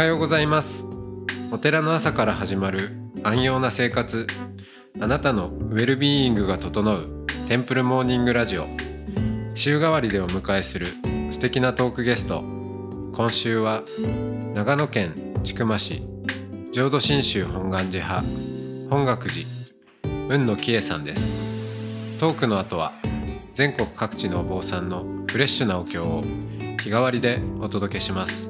はようございます。お寺の朝から始まる安養な生活。あなたのウェルビーイングが整うテンプルモーニングラジオ。週替わりでお迎えする素敵なトークゲスト。今週は長野県千曲市浄土真宗本願寺派本学寺雲野喜恵さんです。トークの後は全国各地のお坊さんのフレッシュなお経を日替わりでお届けします。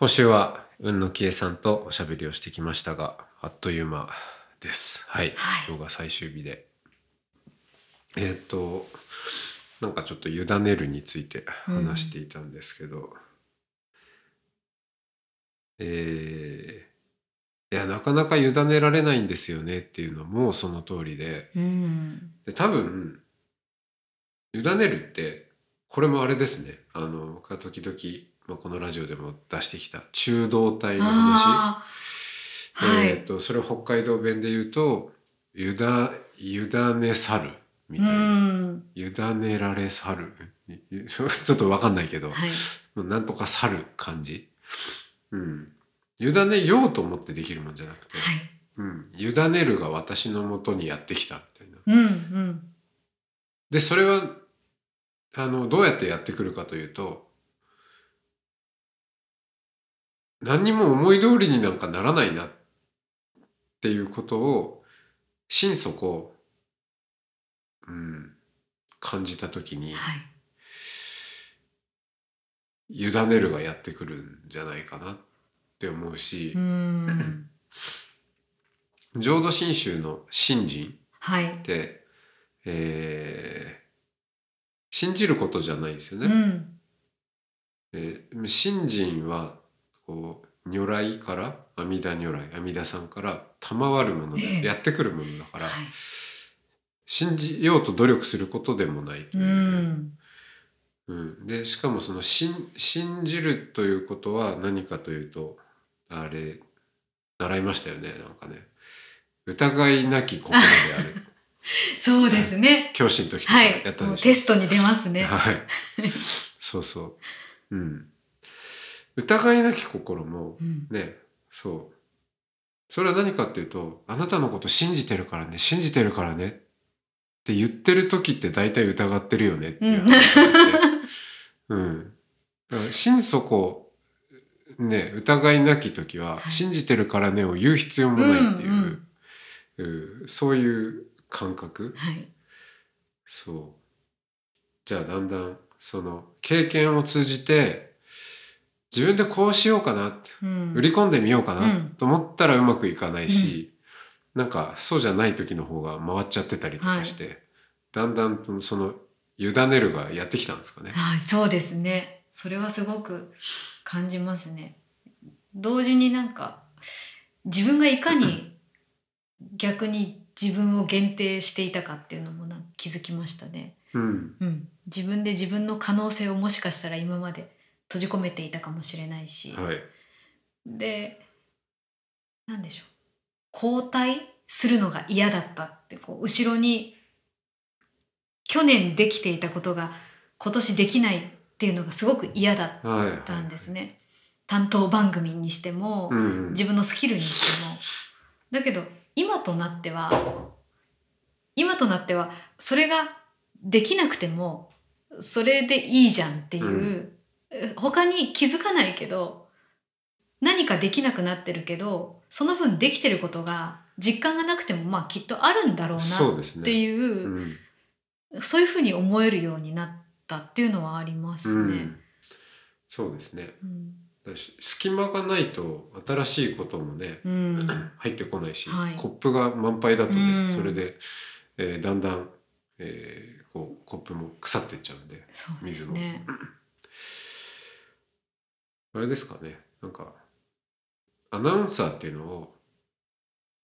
今週は雲野喜恵さんとおしゃべりをしてきましたがあっという間です。はい、はい。今日が最終日で。えっ、となんかちょっと委ねるについて話していたんですけど、えーいやなかなか委ねられないんですよねっていうのもその通りで。うん。で多分委ねるってこれもあれですね。あの僕が時々、まあ、このラジオでも出してきた中道体の話。えー、とそれを北海道弁で言うと「委委ね去る」みたいなうん。「委ねられ去る」ちょっと分かんないけど、はい。なんとか去る感じ。うん委ねようと思ってできるもんじゃなくて、はい。うん、委ねるが私のもとにやってきたみたいな。うんうん。でそれはあのどうやってやってくるかというと何にも思い通りになんかならないなっていうことを心底、うん、感じた時にはい。委ねるがやってくるんじゃないかなって思うしうん。浄土真宗の信心はいっ。て、えー信じることじゃないですよね。うん。えー信心はこう如来から阿弥陀如来阿弥陀さんから賜るものええでやってくるものだから、はい。信じようと努力することでもないとういう、ん。うんでしかもその信信じるということは何かというとあれ習いましたよねなんかね疑いなき心である そうですね。教師の時とかはやったでしょ、テストに出ますね。はい。そうそう。うん。疑いなき心もうん。ね、そう。それは何かっていうと、あなたのこと信じてるからね、信じてるからねって言ってる時って大体疑ってるよねっていう話で、うん。だから心底、ね、疑いなき時は、はい信じてるからねを言う必要もないっていう、うんうんそういう感覚。はい。そう。じゃあだんだんその経験を通じて自分でこうしようかなってうん。売り込んでみようかうなんと思ったらうまくいかないし、なんかそうじゃない時の方が回っちゃってたりとかして、だんだんとその委ねるがやってきたんですかね。はい。そうですね。それはすごく感じますね。同時になんか自分がいかに 逆に自分を限定していたかっていうのもなんか気づきましたね。うん。うん、自分で自分の可能性をもしかしたら今まで閉じ込めていたかもしれないし、はい。でなんでしょう交代するのが嫌だったってこう後ろに去年できていたことが今年できないっていうのがすごく嫌だっはい。たんですね。担当番組にしても、うんうん。自分のスキルにしてもだけど今となっては今となってはそれができなくてもそれでいいじゃんっていう、え他に気づかないけど何かできなくなってるけどその分できてることが実感がなくてもまあきっとあるんだろうな。っていううん。そういうふうに思えるようになったっていうのはありますね。うん。そうですね。うん隙間がないと新しいこともね、うん 入ってこないし、はいコップが満杯だとね、うんそれで、えーだんだん、えーこうコップも腐っていっちゃうんでそうで水も。あれですかねなんかアナウンサーっていうのを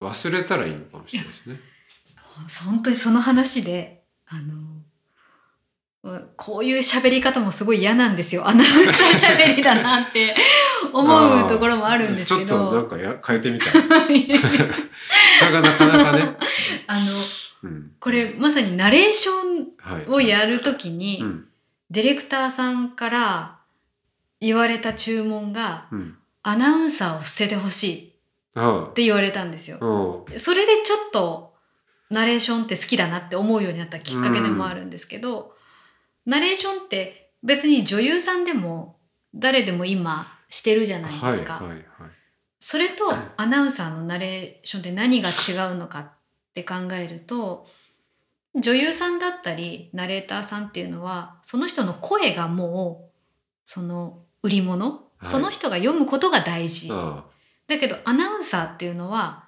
忘れたらいいのかもしれないですね。本当にその話であのこういう喋り方もすごい嫌なんですよアナウンサー喋りだなって 思うところもあるんですけどちょっとなんかや 変えてみたい。それがなかなかね。あのうん、これまさにナレーショはい。ンをやるときに、うんディレクターさんから言われた注文がうん。アナウンサーを捨ててほしいあって言われたんですよそれでちょっとナレーションって好きだなって思うようになったきっかけでもあるんですけど、ナレーションって別に女優さんでも誰でも今してるじゃないですか。はいはいはい。それとアナウンサーのナレーションって何が違うのかって考えると女優さんだったりナレーターさんっていうのはその人の声がもうその売り物、はいその人が読むことが大事。あだけどアナウンサーっていうのは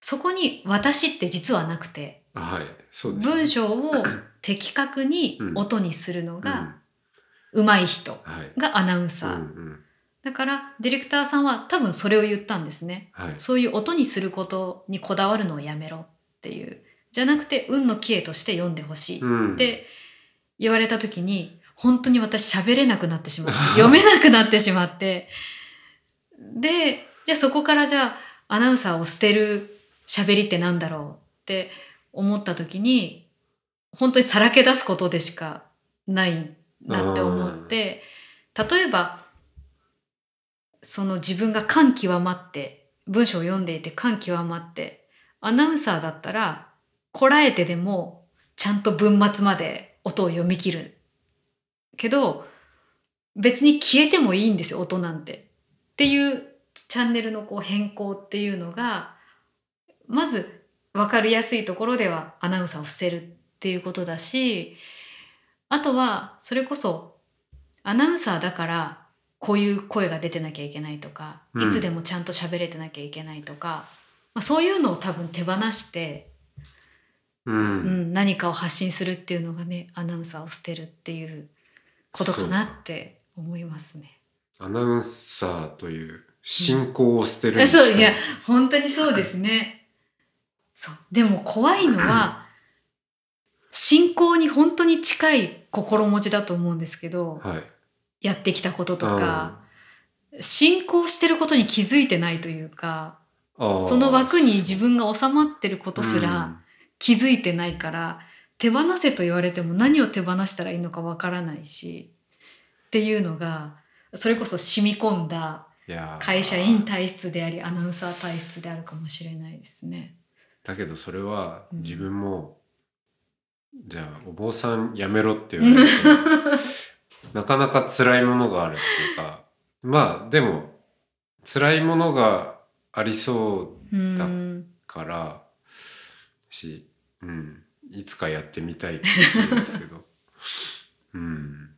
そこに私って実はなくてあ。はい。そうです、ね。文章を的確に音にするのうんが上手い人はい。がアナウンサー。うんうん。だからディレクターさんは多分それを言ったんですね。はい。そういう音にすることにこだわるのをやめろっていう。じゃなくて運の消えとして読んでほしいっうん。て言われた時に本当に私喋れなくなってしまって 読めなくなってしまって。でじゃあそこからじゃあアナウンサーを捨てる喋りってなんだろうって思った時に本当にさらけ出すことでしかないなって思って例えばその自分が感極まって文章を読んでいて感極まってアナウンサーだったらこらえてでもちゃんと文末まで音を読み切る。けど別に消えてもいいんですよ音なんてっていうチャンネルのこう変更っていうのがまず分かりやすいところではアナウンサーを捨てるっていうことだしあとはそれこそアナウンサーだからこういう声が出てなきゃいけないとか、うんいつでもちゃんと喋れてなきゃいけないとか、まあ、そういうのを多分手放して、う。うんん、何かを発信するっていうのがねアナウンサーを捨てるっていうことかなって思いますね。アナウンサーという信仰を捨てるに近そういや本当にそうですね。そうでも怖いのは信仰に本当に近い心持ちだと思うんですけど、はい。やってきたこととか、信仰してることに気づいてないというかその枠に自分が収まってることすうんら気づいてないから、手放せと言われても何を手放したらいいのかわからないしっていうのがそれこそ染み込んだ会社員体質でありアナウンサー体質であるかもしれないですね。だけどそれはうん。自分も、じゃあお坊さんやめろって言われて なかなか辛いものがあるっていうかまあでも辛いものがありそううんからし、うん、いつかやってみたい気がするんですけど、うん、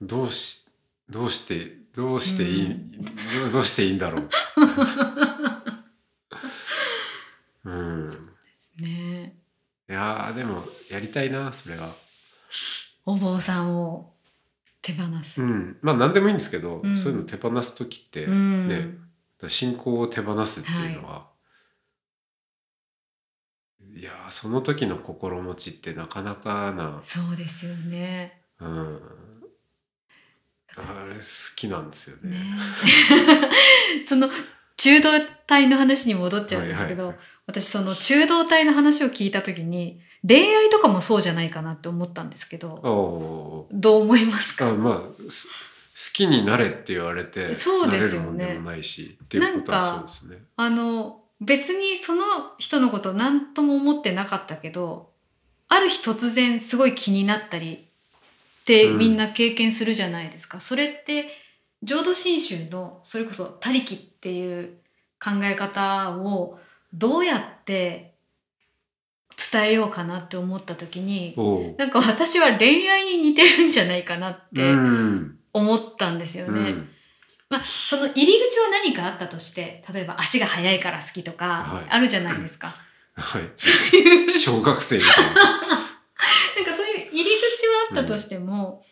どうしどうしてどうしていい、うん。どうしていいんだろう。うん、ね。いやーでもやりたいなそれは。お坊さんを手放す。うん、まあ何でもいいんですけど、うん。そういうの手放す時って、うん。ね信仰を手放すっていうのは、い、やーその時の心持ちってなかなかな、そうですよね。うん、あれ好きなんですよね。ね。その中道体の話に戻っちゃうんですけど、はいはい私その中道体の話を聞いた時に恋愛とかもそうじゃないかなって思ったんですけどおどう思いますか？ーあまあす好きになれって言われてそうですよね。なれるもんでもないしっていうことはなんかそうですね。あの別にその人のこと何とも思ってなかったけどある日突然すごい気になったりってうん。みんな経験するじゃないですか、それって浄土真宗のそれこそ「他力」っていう考え方をどうやって伝えようかなって思った時になんか私は恋愛に似てるんじゃないかなってうん。思ったんですよね。うんまあ、その入り口は何かあったとして例えば足が速いから好きとかはい。あるじゃないですか。はい、そういう。小学生みたいな。なんかそういう入り口はあったとしても、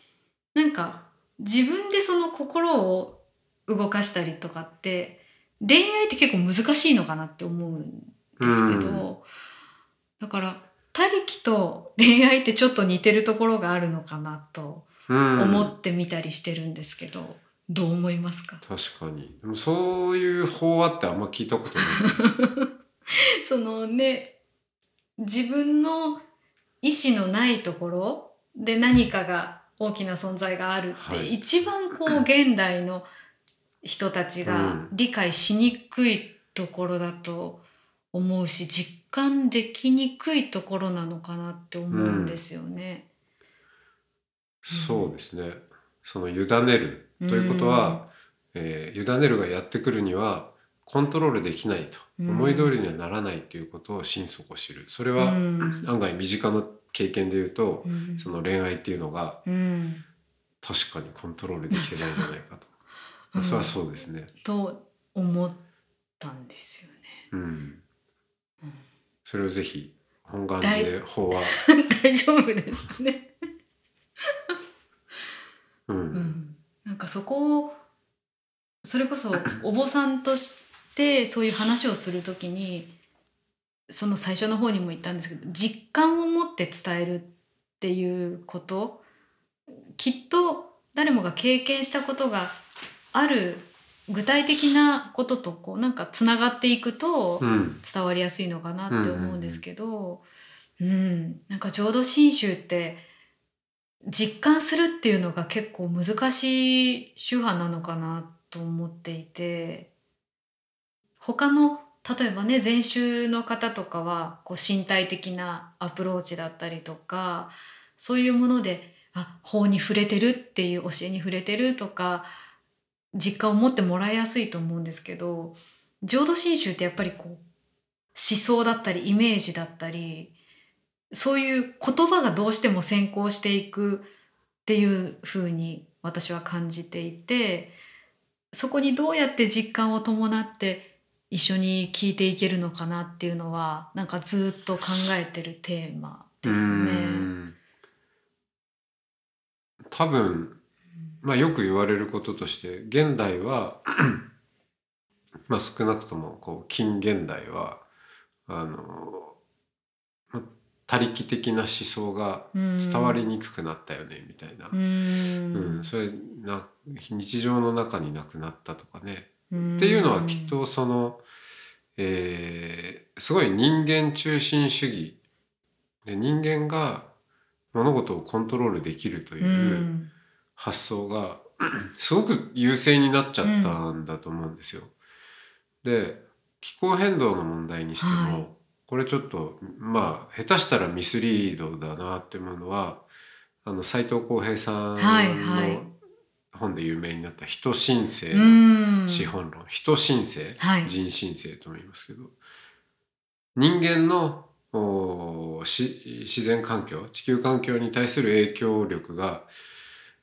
なんか自分でその心を動かしたりとかって恋愛って結構難しいのかなって思うんですけど、だから他力と恋愛ってちょっと似てるところがあるのかなとうん。思ってみたりしてるんですけど、どう思いますか？確かに。でもそういう法話ってあんま聞いたことない。そのね自分の意思のないところで何かが大きな存在があるって、はい。一番こう現代の人たちがうん。理解しにくいところだと思うし実感できにくいところなのかなって思うんですよね。そうですね。その委ねるということは、えー委ねるがやってくるにはコントロールできないと、うん。思い通りにはならないということを心底知る。それは、うん。案外身近な経験で言うと、うん。その恋愛っていうのがうん。確かにコントロールできてないんじゃないかと、うん。それはそうですね。と思ったんですよね。うん。うん。それをぜひ本願寺で法話、大丈夫ですね。うん。うん、なんかそこをそれこそ お坊さんとしてそういう話をするときにその最初の方にも言ったんですけど実感を持って伝えるっていうこときっと誰もが経験したことがある具体的なこととこうなんかつながっていくとうん。伝わりやすいのかなって思うんですけど、うん。なんか浄土真宗って実感するっていうのが結構難しい宗派なのかなと思っていて他の例えばね禅宗の方とかはこう身体的なアプローチだったりとかそういうものであ法に触れてるっていう教えに触れてるとか実感を持ってもらいやすいと思うんですけど浄土真宗ってやっぱりこう思想だったりイメージだったりそういう言葉がどうしても先行していくっていう風に私は感じていてそこにどうやって実感を伴って一緒に聞いていけるのかなっていうのはなんかずっと考えてるテーマですね。多分まあよく言われることとして現代は まあ少なくともこう近現代はあの、他力的な思想が伝わりにくくなったよねみたいな。う、ん。うん。それな日常の中になくなったとかね。うん。っていうのはきっとその、えーすごい人間中心主義。で人間が物事をコントロールできるといううん。発想が すごく優勢になっちゃったんだと思うんですよ。で気候変動の問題にしても、はいこれちょっとまあ下手したらミスリードだなって思うのはあの斉藤浩平さんの本で有名になった「人申請」うのん。資本論、人申請、はい。人申請とも言いますけど人間の自然環境地球環境に対する影響力が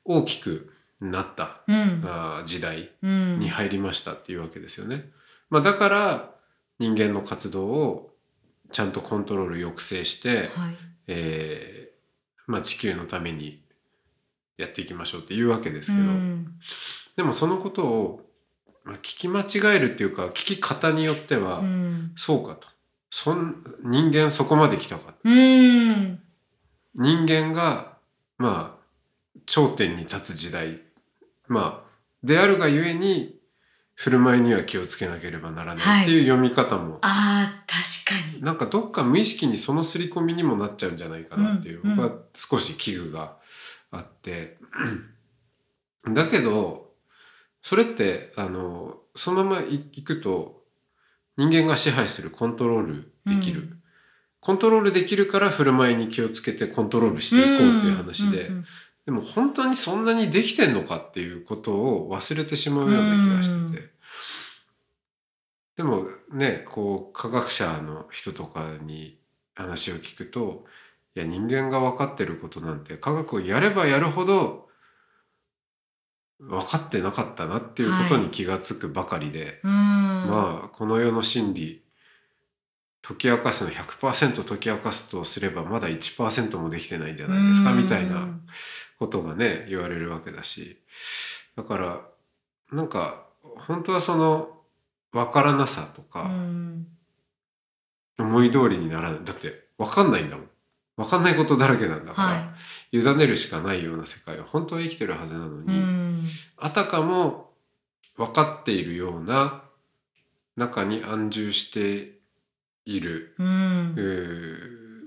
大きくなった、うん。あー時代うん。に入りましたっていうわけですよね。まあ、だから人間の活動をちゃんとコントロール抑制して、はい。えーまあ、地球のためにやっていきましょうっていうわけですけど、うん。でもそのことを、まあ、聞き間違えるっていうか聞き方によっては、うん。そうかと。そん人間そこまで来たかうん。人間がまあ頂点に立つ時代。まあであるがゆえに振る舞いには気をつけなければならないっていう読み方も、あー確かに。なんかどっか無意識にその刷り込みにもなっちゃうんじゃないかなっていう、うん僕は少し危惧があって。だけどそれってあのそのままいいくと人間が支配するコントロールできる、うん。コントロールできるから振る舞いに気をつけてコントロールしていこうっていう話で、でも本当にそんなにできてんのかっていうことを忘れてしまうような気がしてて。でもね、こう科学者の人とかに話を聞くと、いや人間が分かってることなんて科学をやればやるほど分かってなかったなっていうことに気がつくばかりで、うん。まあこの世の真理解き明かすの100%解き明かすとすればまだ1%もできてないんじゃないですかみたいなことがね言われるわけだし。だからなんか本当はその分からなさとうか、ん思い通りにならないだって分かんないんだもん分かんないことだらけなんだから、は委ねるしかないような世界を本当は生きてるはずなのい。に、うんあたかも分かっているような中に安住している、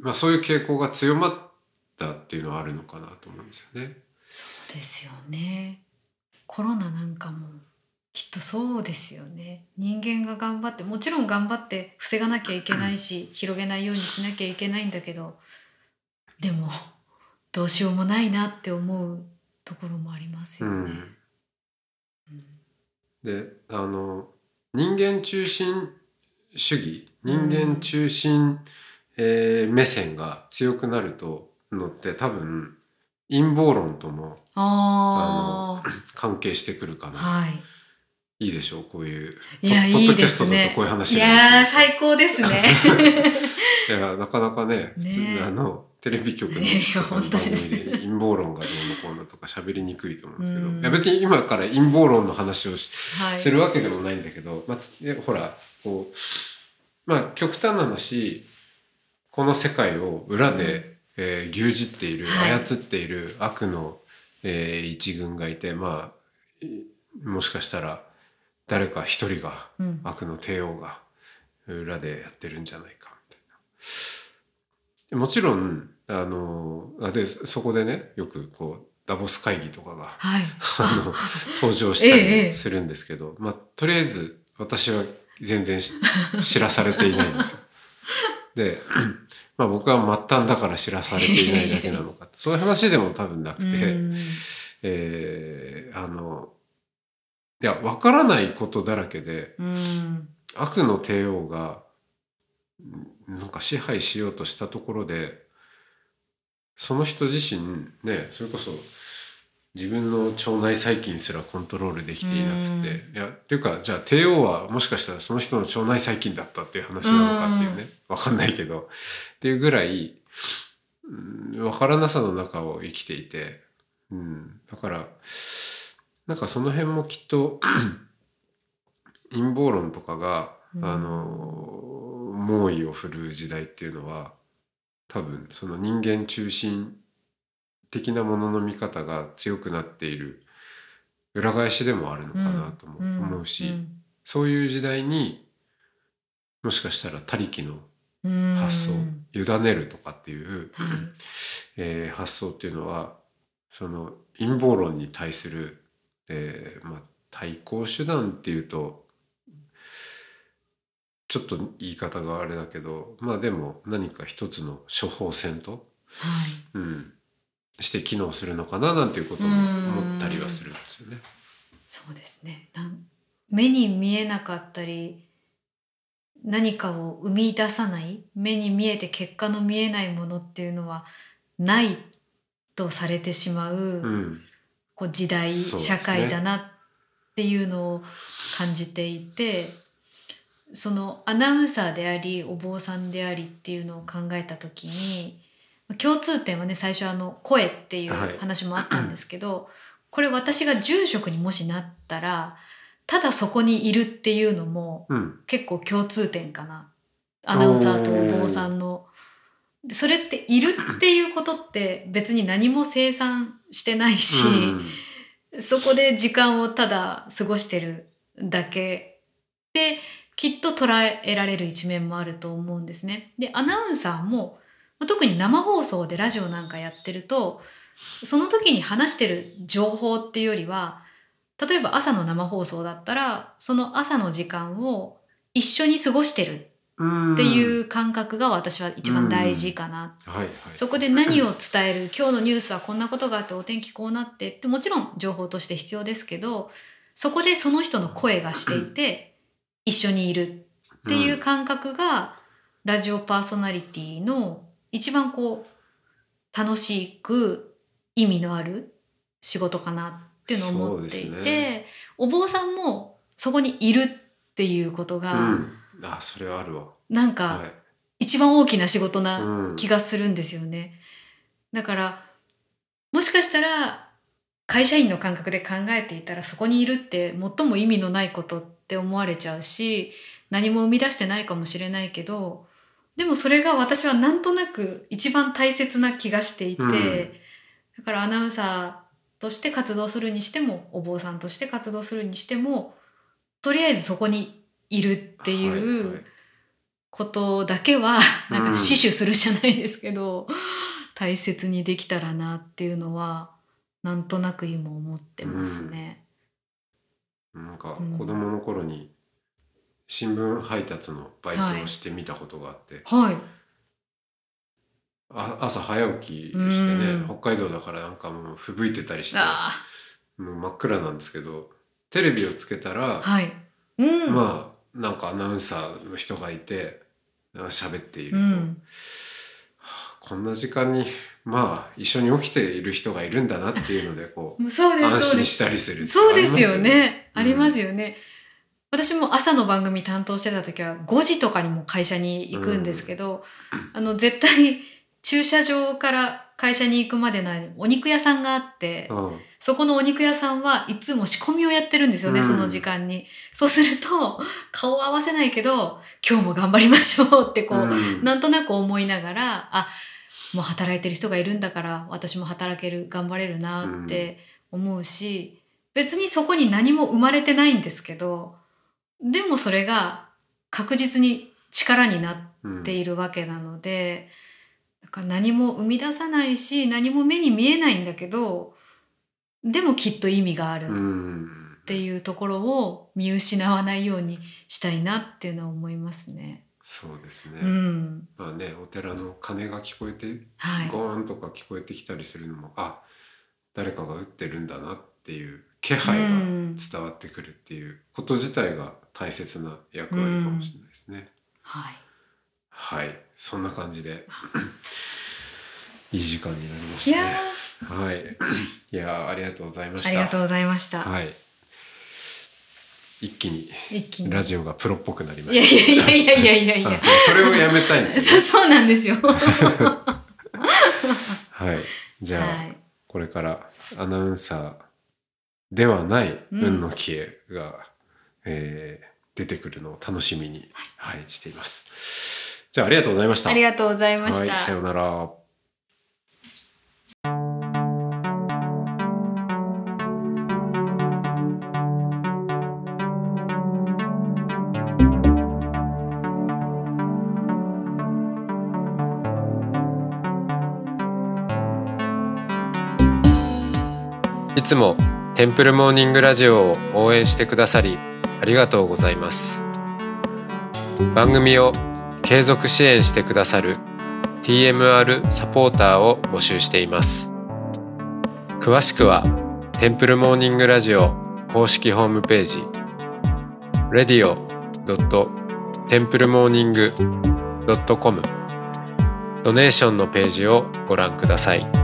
まあ、そういう傾向が強まったっていうのはあるのかなと思うんですよね。そうですよね。コロナなんかもきっとそうですよね。人間が頑張ってもちろん頑張って防がなきゃいけないし 広げないようにしなきゃいけないんだけどでもどうしようもないなって思うところもありますよね。うんであの人間中心主義人間中心、えー目線が強くなるとのって多分陰謀論ともあ関係してくるかあな、はい。いいでしょうこういう。いやポッいいでドキャストだとこういう。話いやー最高ですね。いやなかなかね普通ねあのテレビ局の番組で陰謀論がどうのこうのとか喋りにくいと思うんですけどうん。いや別に今から陰謀論の話をしはい。するわけでもないんだけど、まあほらこうまあ極端な話この世界を裏で、えー牛耳っている、はい。操っている悪の、えー一軍がいてまあいもしかしたら誰か一人がうん悪の帝王が裏でやってるんじゃないかみたいな。でもちろんあのあでそこでねよくこうダボス会議とかがはい。あの登場したええりするんですけど、まあとりあえず私は全然し知らされていないんですよ。で、まあ僕は末端だから知らされていないだけなのかそういう話でも多分なくて、うんえーあのいや分からないことだらけでうん。悪の帝王がんなんか支配しようとしたところでその人自身ねそれこそ自分の腸内細菌すらコントロールできていなくていやっていうかじゃあ帝王はもしかしたらその人の腸内細菌だったっていう話なのかっていうね分かんないけどっていうぐらいうん分からなさの中を生きていて、うん、だからなんかその辺もきっと陰謀論とかが、うん。あの猛威を振るう時代っていうのは多分その人間中心的なものの見方が強くなっている裏返しでもあるのかなとも思うし、ん。そういう時代にもしかしたら他力のうん。発想、うん委ねるとかっていう、はい。えー発想っていうのはその陰謀論に対する、えーまあ、対抗手段っていうとちょっと言い方があれだけどまあでも何か一つの処方箋と、はい。うん、して機能するのかななんていうことも思ったりはするんですよね。そうですね。目に見えなかったり何かを生み出さない目に見えて結果の見えないものっていうのはないとされてしまう、うんこう時代、ね。社会だなっていうのを感じていてそのアナウンサーでありお坊さんでありっていうのを考えた時に共通点はね最初あの声っていうはい。話もあったんですけど、これ私が住職にもしなったらただそこにいるっていうのもうん。結構共通点かな。アナウンサーとお坊さんの。でそれっているっていうことって別に何も生産してないし、うん。そこで時間をただ過ごしてるだけ。できっと捉えられる一面もあると思うんですね。でアナウンサーもまあ特に生放送でラジオなんかやってるとその時に話してる情報っていうよりは例えば朝の生放送だったらその朝の時間を一緒に過ごしてる。うんっていう感覚が私は一番大事かな。はいはい。そこで何を伝える 今日のニュースはこんなことがあってお天気こうなってってもちろん情報として必要ですけどそこでその人の声がしていて一緒にいるっていう感覚がラジオパーソナリティの一番こう楽しく意味のある仕事かなっていうのを思っていて、ね。お坊さんもそこにいるっていうことが、うん、あそれはあるわ。なんかはい一番大きな仕事なうん気がするんですよね。だからもしかしたら会社員の感覚で考えていたらそこにいるって最も意味のないことって思われちゃうし何も生み出してないかもしれないけどでもそれが私はなんとなく一番大切な気がしていて、うんだからアナウンサーとして活動するにしてもお坊さんとして活動するにしてもとりあえずそこにいるっていういことだけはなん。うんか死守するじゃないですけど、大切にできたらなっていうのはなんとなく今思ってますね。なんかうん。子供の頃に新聞配達のバイトをしてみたことがあって、はい、あ朝早起きしてね、うん。北海道だからなんかもう吹雪いてたりしてあもう真っ暗なんですけどテレビをつけたら、ーはい、うん、まあなんかアナウンサーの人がいて喋っていると、うん、こんな時間にまあ一緒に起きている人がいるんだなっていうのでこう そうです安心したりするそうですよありますね。ありますよよね。私も朝の番組担当してた時は5時とかにも会社に行くんですけど、あの絶対駐車場から会社に行くまでのお肉屋さんがあって、うん。そこのお肉屋さんはいつも仕込みをやってるんですよね、うん。その時間に。そうすると、顔を合わせないけど、今日も頑張りましょうってこう、うん。なんとなく思いながら、あ、もう働いてる人がいるんだから、私も働ける、頑張れるなって思うし、別にそこに何も生まれてないんですけど、でもそれが確実に力になっうんているわけなので、だから何も生み出さないし、何も目に見えないんだけど、でもきっと意味があるうんっていうところを見失わないようにしたいなっていうのは思いますね。そうですね、うん。まあねお寺の鐘が聞こえてはい。ゴーンとか聞こえてきたりするのもあ誰かが打ってるんだなっていう気配がうん伝わってくるっていうこと自体が大切な役割かもしれないですね。はい。はいそんな感じでいい時間になりまいしたやね。はいいやーありがとうございまー、した。ありがとうございました。はい一気に。ラジオがプロっぽくなりまいやいしやいやいやいやいやた。いやあ。それをやめたいんですね。そうなんですよ。はいじゃあ、はい。これからアナウンサーではない運の消えが、えー出てくるのを楽しみに、はい、しています。じゃあありがとうございました。ありがとうございました。はい、さようなら。いつもテンプルモーニングラジオを応援してくださりありがとうございます。番組を継続支援してくださる TMR サポーターを募集しています。詳しくはテンプルモーニングラジオ公式ホームページ radio.templemorning.com ドネーションのページをご覧ください。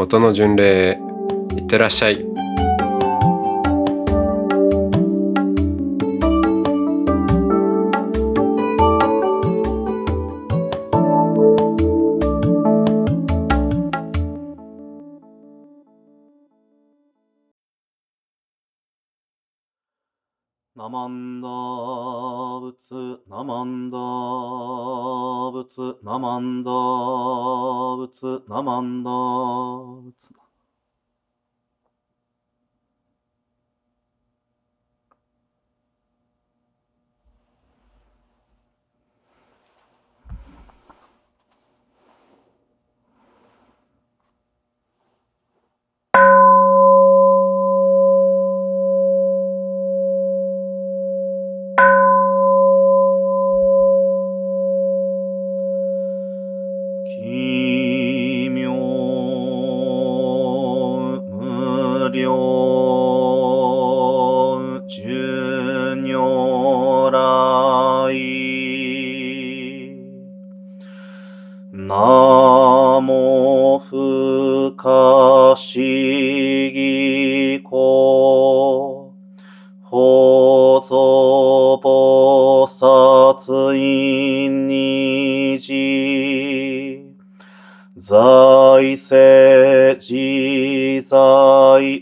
音の巡礼へいってらっしゃい。マンダ仏、ナマンダ仏、ナマンダ仏、ナマンダ仏。財政自在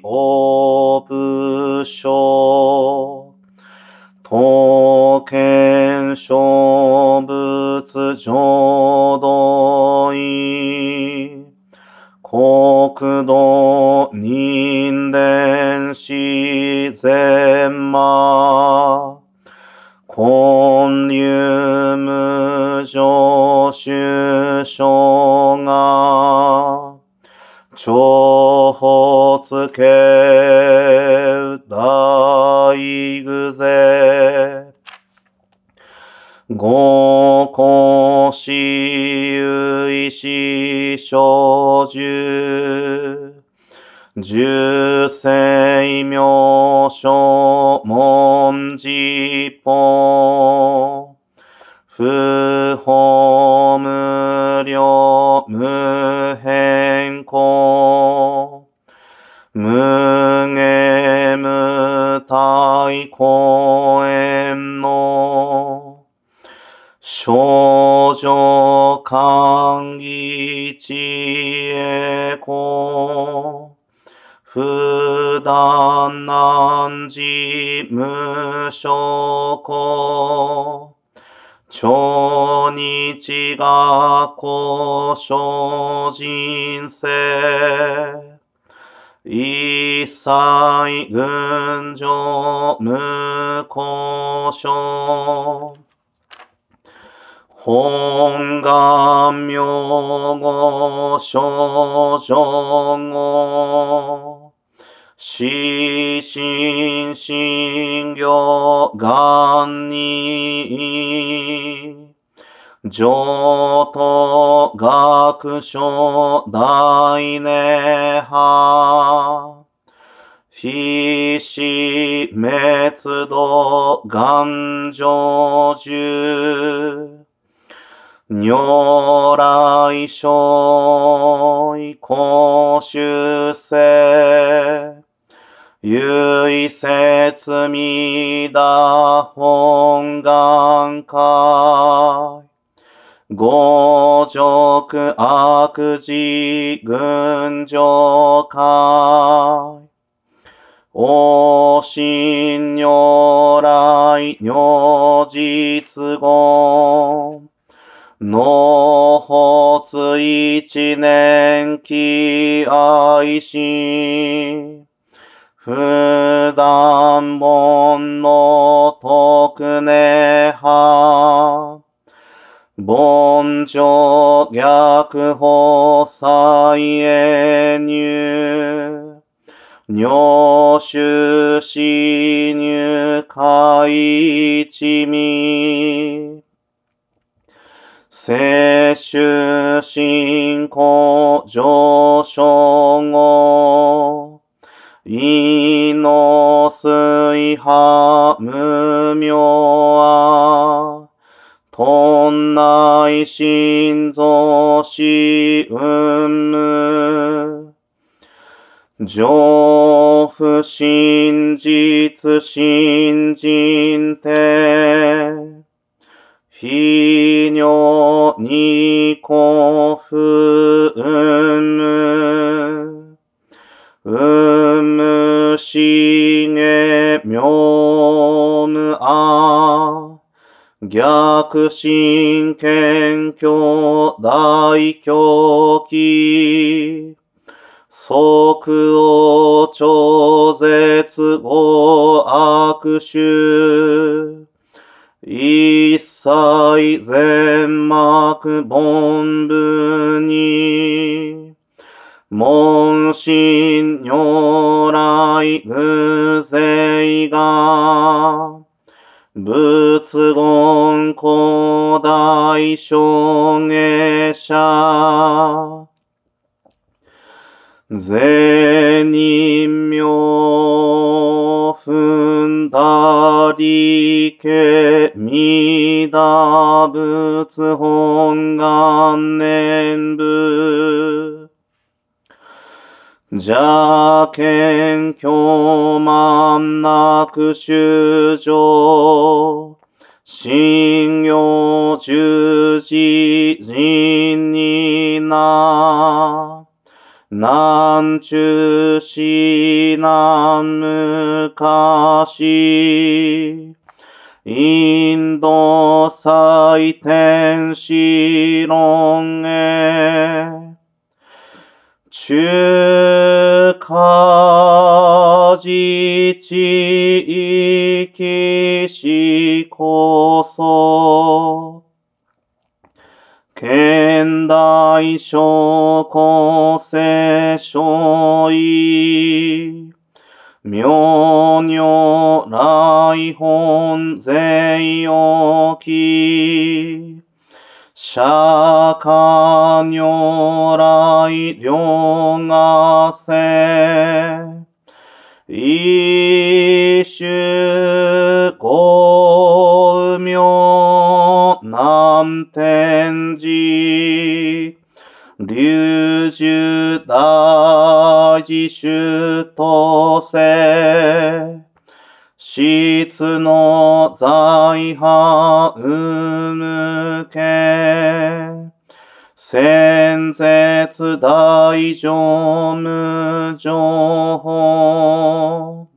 オープショー、刀剣シ、小樹十事無所故超日学校小人生一切群上無故障。本願名号少女語死心心行願に上等学書大涅槃非死滅度願成就。如来所以公主世。唯説弥陀本願会。五辱悪事群上会。お心如来如実言。納発一年期愛心。普段本の徳根派。凡上逆法再へ入。入手死入海一味。摂取信仰上昇後。の水波無明はとんない心臓しうんむ。上不真実信心て非尿に古不うんむうむ。しげみょむあ逆心謙虚大狂気即を超絶語悪臭一切全幕本部に門心如来偶勢が仏言古代証下者善人名踏んだりけみだ仏本願念部邪見狂慢なく修正信用十字人にな。南中し南昔インド祭天使論へ。中華自治域史こそ。現代諸古世書位明如来本税予記釈迦如龍樹大自主とせ。質の財派うむけ。先絶大乗無情報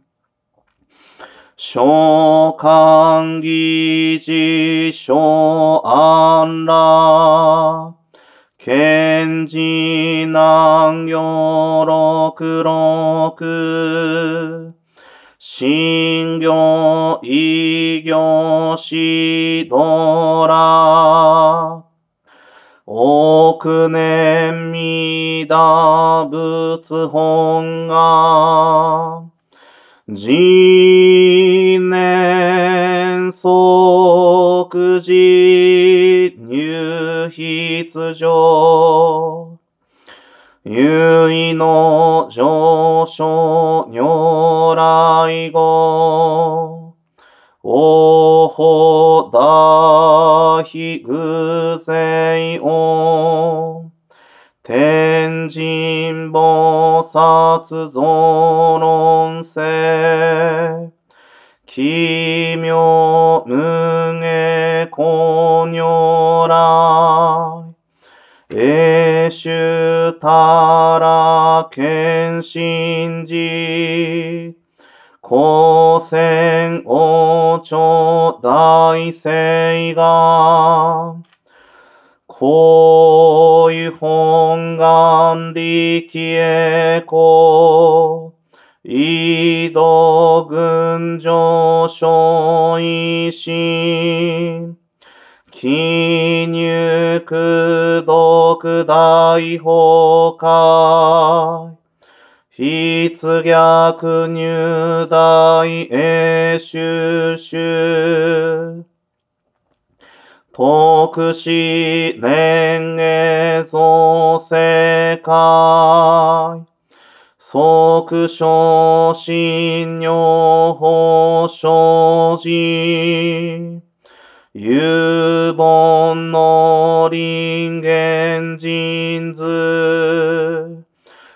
召喚議事小安ら。賢治南行六六新行異行しどら億年未打仏本が次年即時入筆上優位の上昇如来語。おほだひぐぜいお天神菩薩増論世奇妙無下公如来。主たら謙信寺。光線王朝大聖が。こういう本願力へこ移動群上昇維新記入苦毒大崩壊。筆逆入大永収集。特使連営造世界。即昇進女法生じ。有本の人間人図。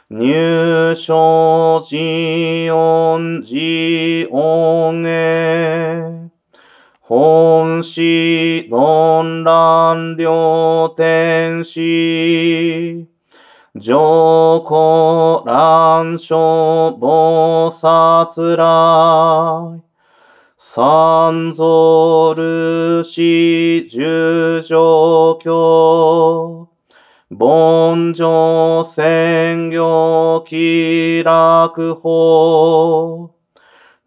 入所寺音寺音へ本師論乱両天使。上皇乱書菩薩来三蔵ルシ十条教凡上専業気楽法。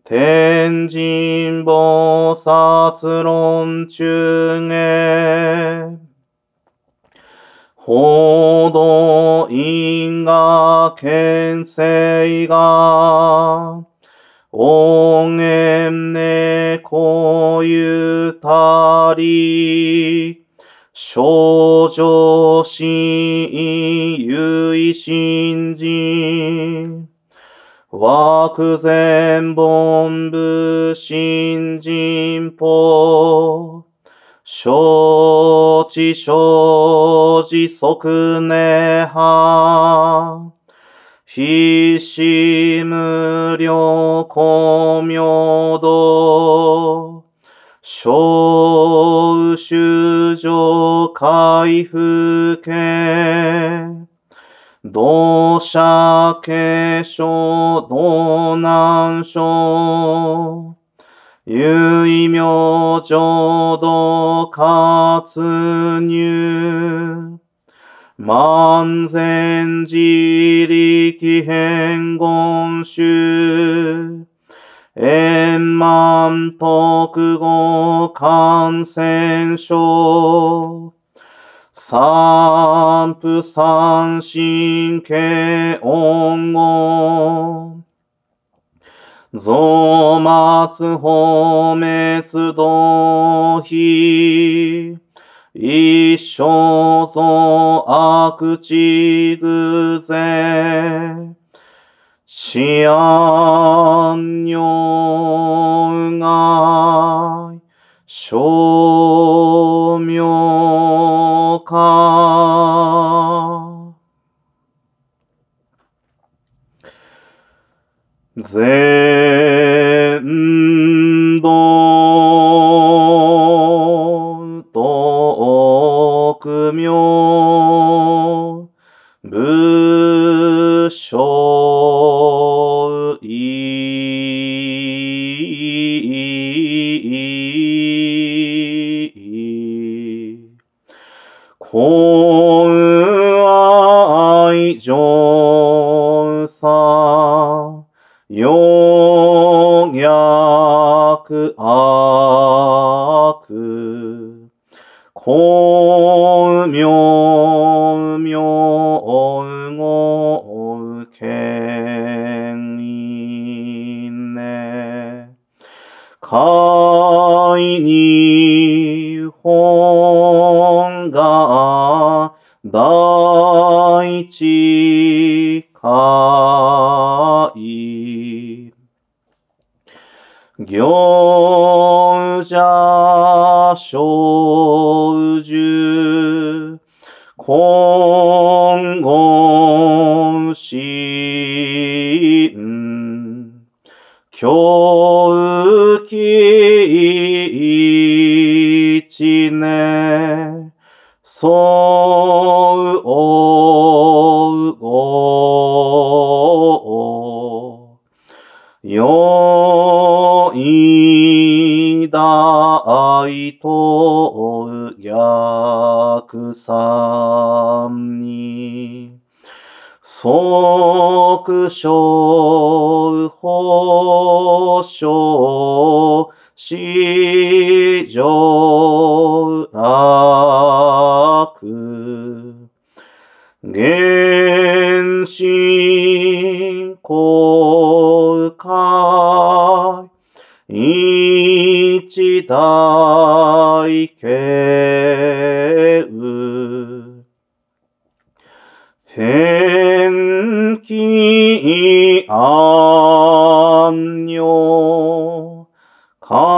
天神菩薩論中へ。報道因果牽制が。音源ねこゆたり少女心有意心人枠前本部新人法承知承知即涅槃必死無量光明道小修上回復系同社継承道南省有名浄土活入。万全自力変言集。円満特語感染症。三不三神経音語。増末放滅動非。一生増悪地偶然。思案如外。称名化。全徳名武将そうおうごよい大と逆三に。即小保証市場楽原神公開一大慶雨変気安女観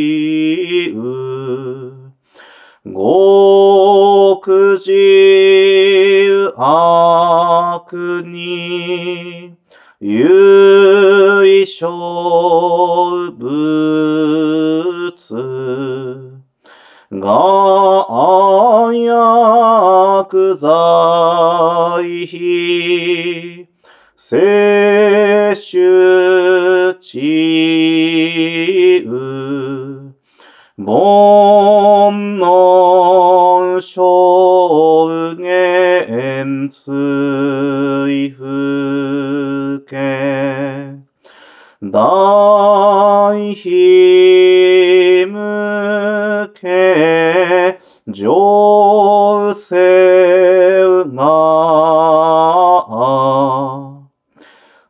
自悪に由小物が薬剤費摂取治癒煩悩証言追復権大非無形上世が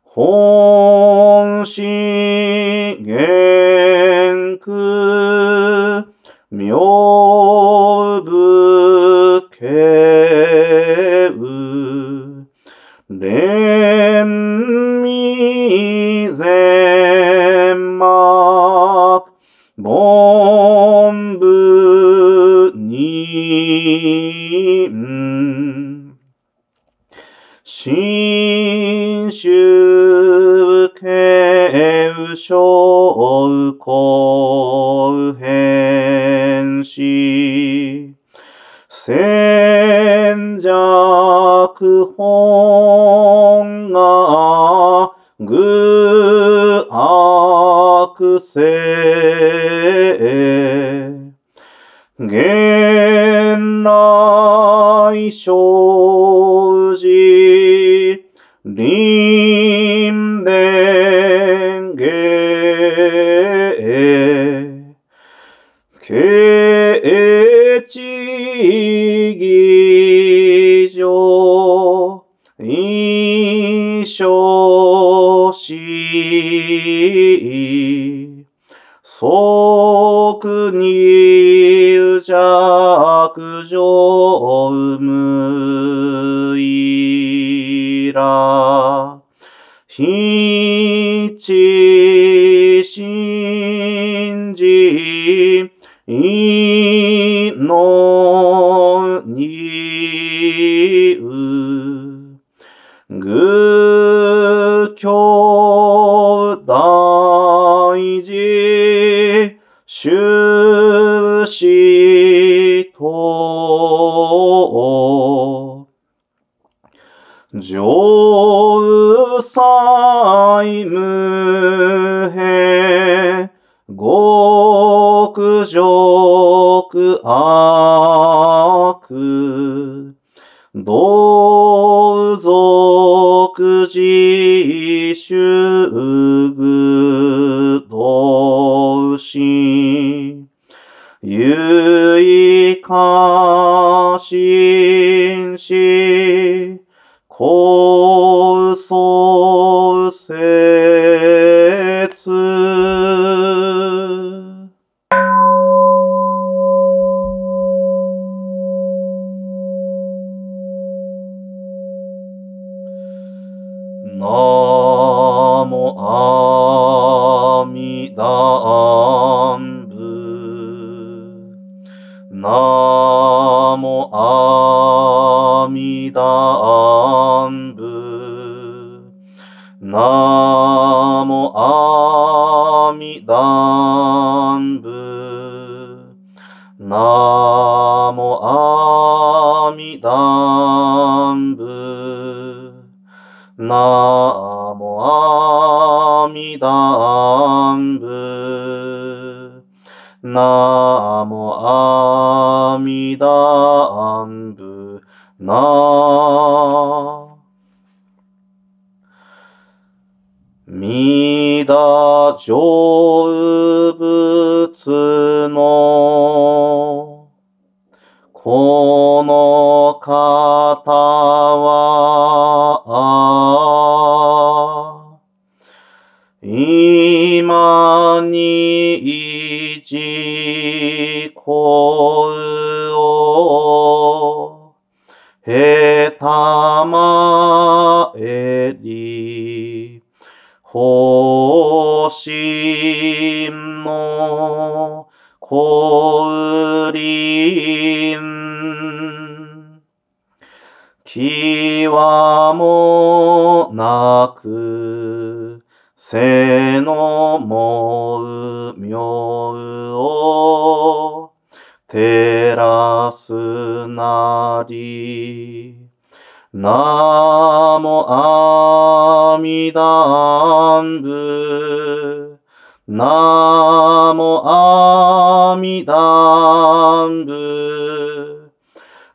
本心元空義上、一生し、即に弱上無いら。ひち信じ、いの大事、終始と。上祭無変、極辱悪。同族自主具同心。有意過信し、高層説。弥陀安部。なもあみだんぶ。なもあしょう。あみだんぶ。なもあみだんぶ。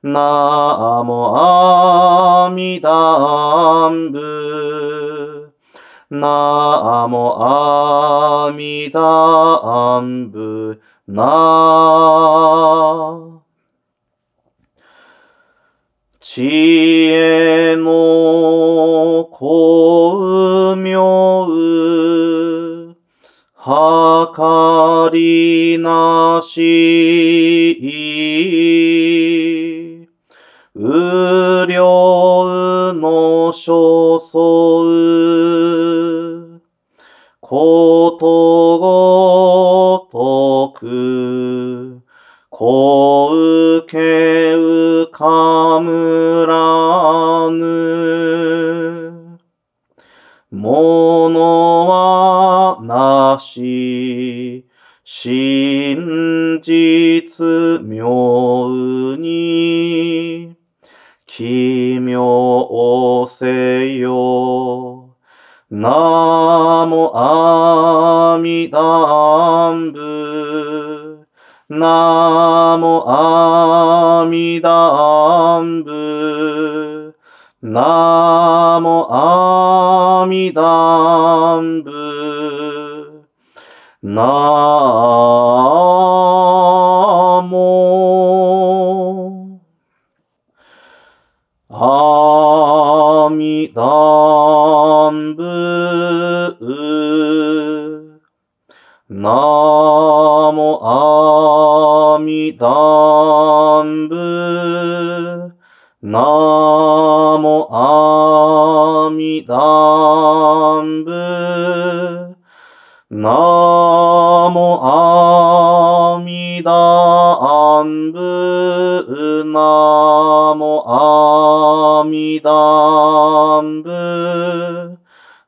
なもあみだんぶ。なもあみだ。な。知恵の光明、はかりなし、無量の所相、ことごとく、こうけうかむらぬ。ものはなし、真実妙に、奇妙せよ。ナモアミダンブ。ナモアミダンブ。ナモアミダンブ。ナモアミダンブ。ナモアミダンブ。なもあみだんぶ。なもあみだんぶ。なもあみだんぶ。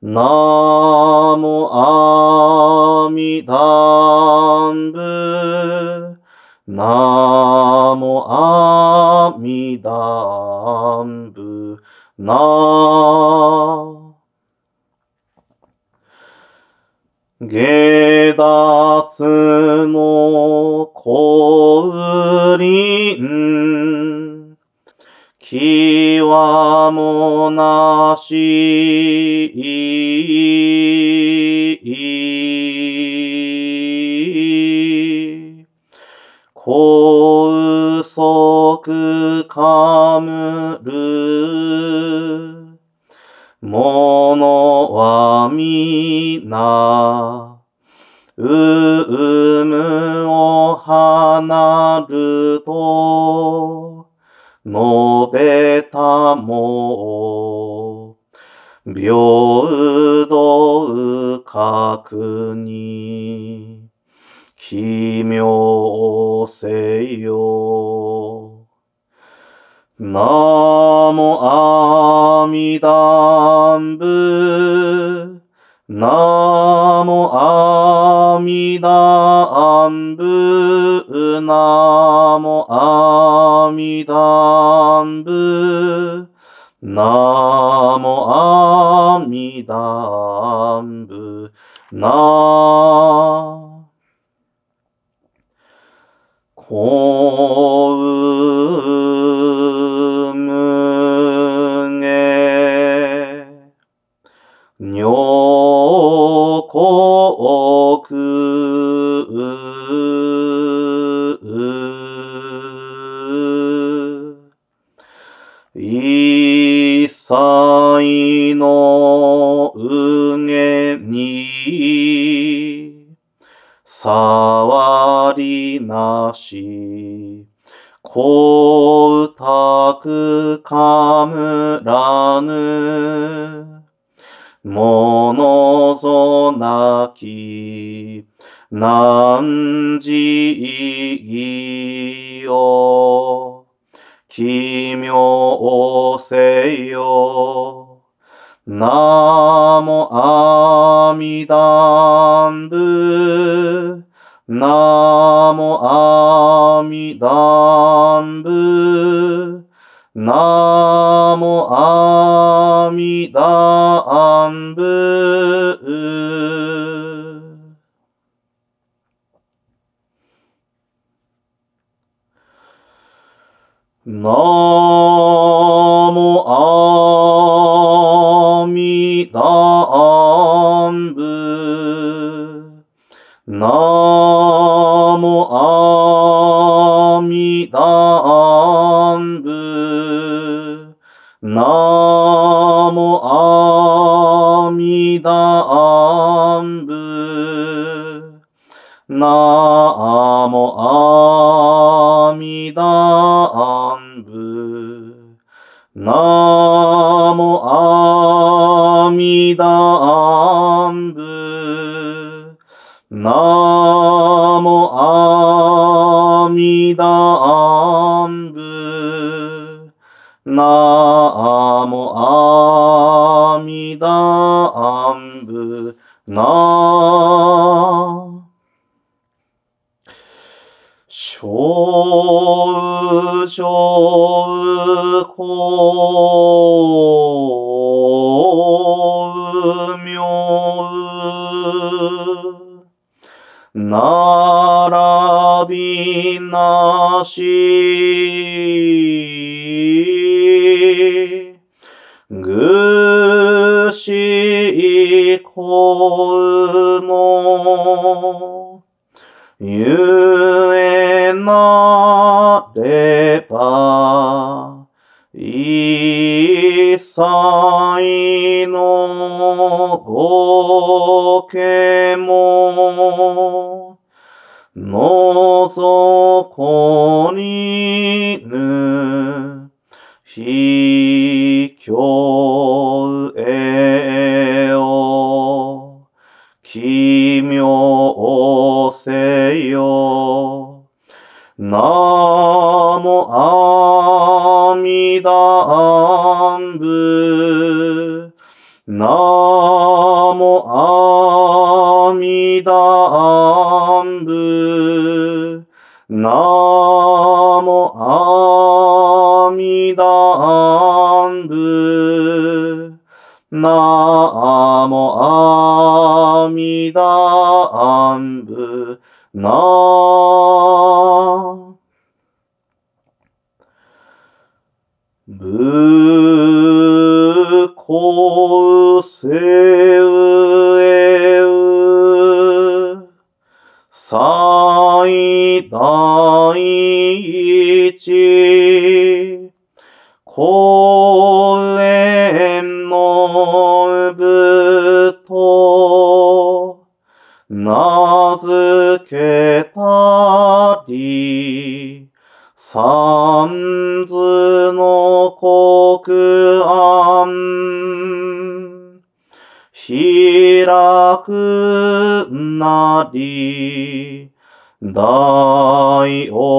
なもあみだんぶ。なーも阿弥陀部な。下脱の降臨。きわもなしい。速かむる、ものはみな、うむを離ると、述べたも、平等確に、奇妙せよ。ナモアミダンブ。ナモアミダンブ。ナモアミダンブ。ナモアミダンブ。ナ Oh. こうナモアミダンブ。ナモアミダンブ。ナモアミダンブ。ナモア弥陀仏なも阿弥陀仏な小上公明並びなゆえなれば一切のご家ものぞこに陀仏なも阿弥陀仏なも阿弥陀仏なも阿弥陀仏なぶこうせうえう。最大一り大王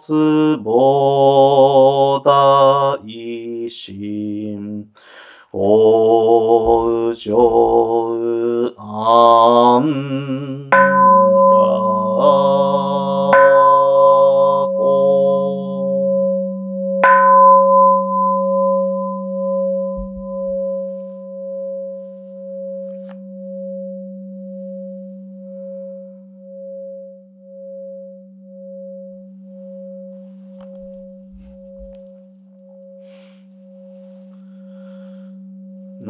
つぼ大心おうじょ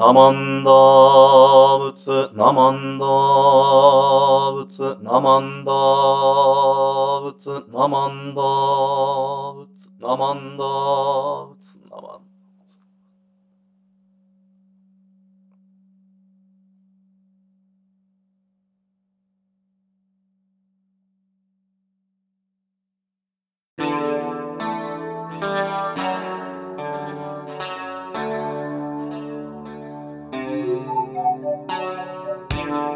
ナマンダーブツ、ナマンダーブツ、ナマンダーブツ、ナマンダーブツ、ナマンダーブツ、